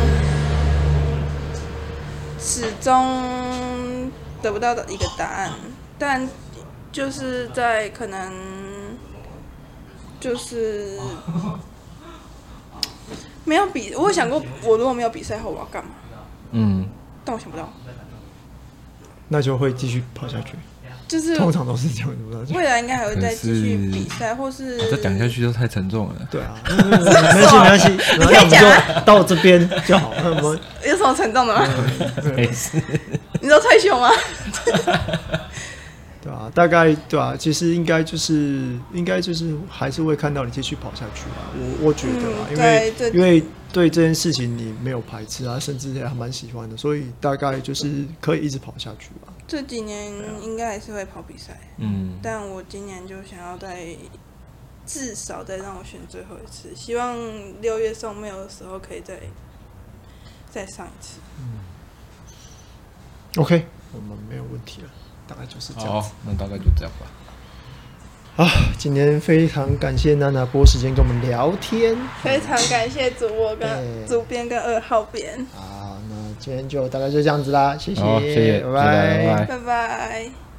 始终得不到的一个答案，但就是在可能就是没有比，我有想过，我如果没有比赛后我要干嘛，嗯，但我想不到，那就会继续跑下去。就是通常都是这样子，未来应该还会再继续比赛，或是再讲下去就太沉重了。对啊，没关系没关系，你可以讲就到这边就好。那我们有什么沉重的吗？没事。你说退休吗？对啊，大概对啊，其实应该就是应该就是还是会看到你继续跑下去吧。我我觉得啊，嗯、因为因为对这件事情你没有排斥啊，甚至也还蛮喜欢的，所以大概就是可以一直跑下去吧。这几年应该还是会跑比赛，嗯，但我今年就想要再至少再让我选最后一次，希望六月送 mail 的时候可以再再上一次。嗯，OK，我们没有问题了。大概就是这样子，那大概就这样吧。啊，今天非常感谢娜娜播时间跟我们聊天，非常感谢主播跟主编跟二号编。好，那今天就大概就这样子啦，谢谢，谢谢，拜拜，拜拜。拜拜。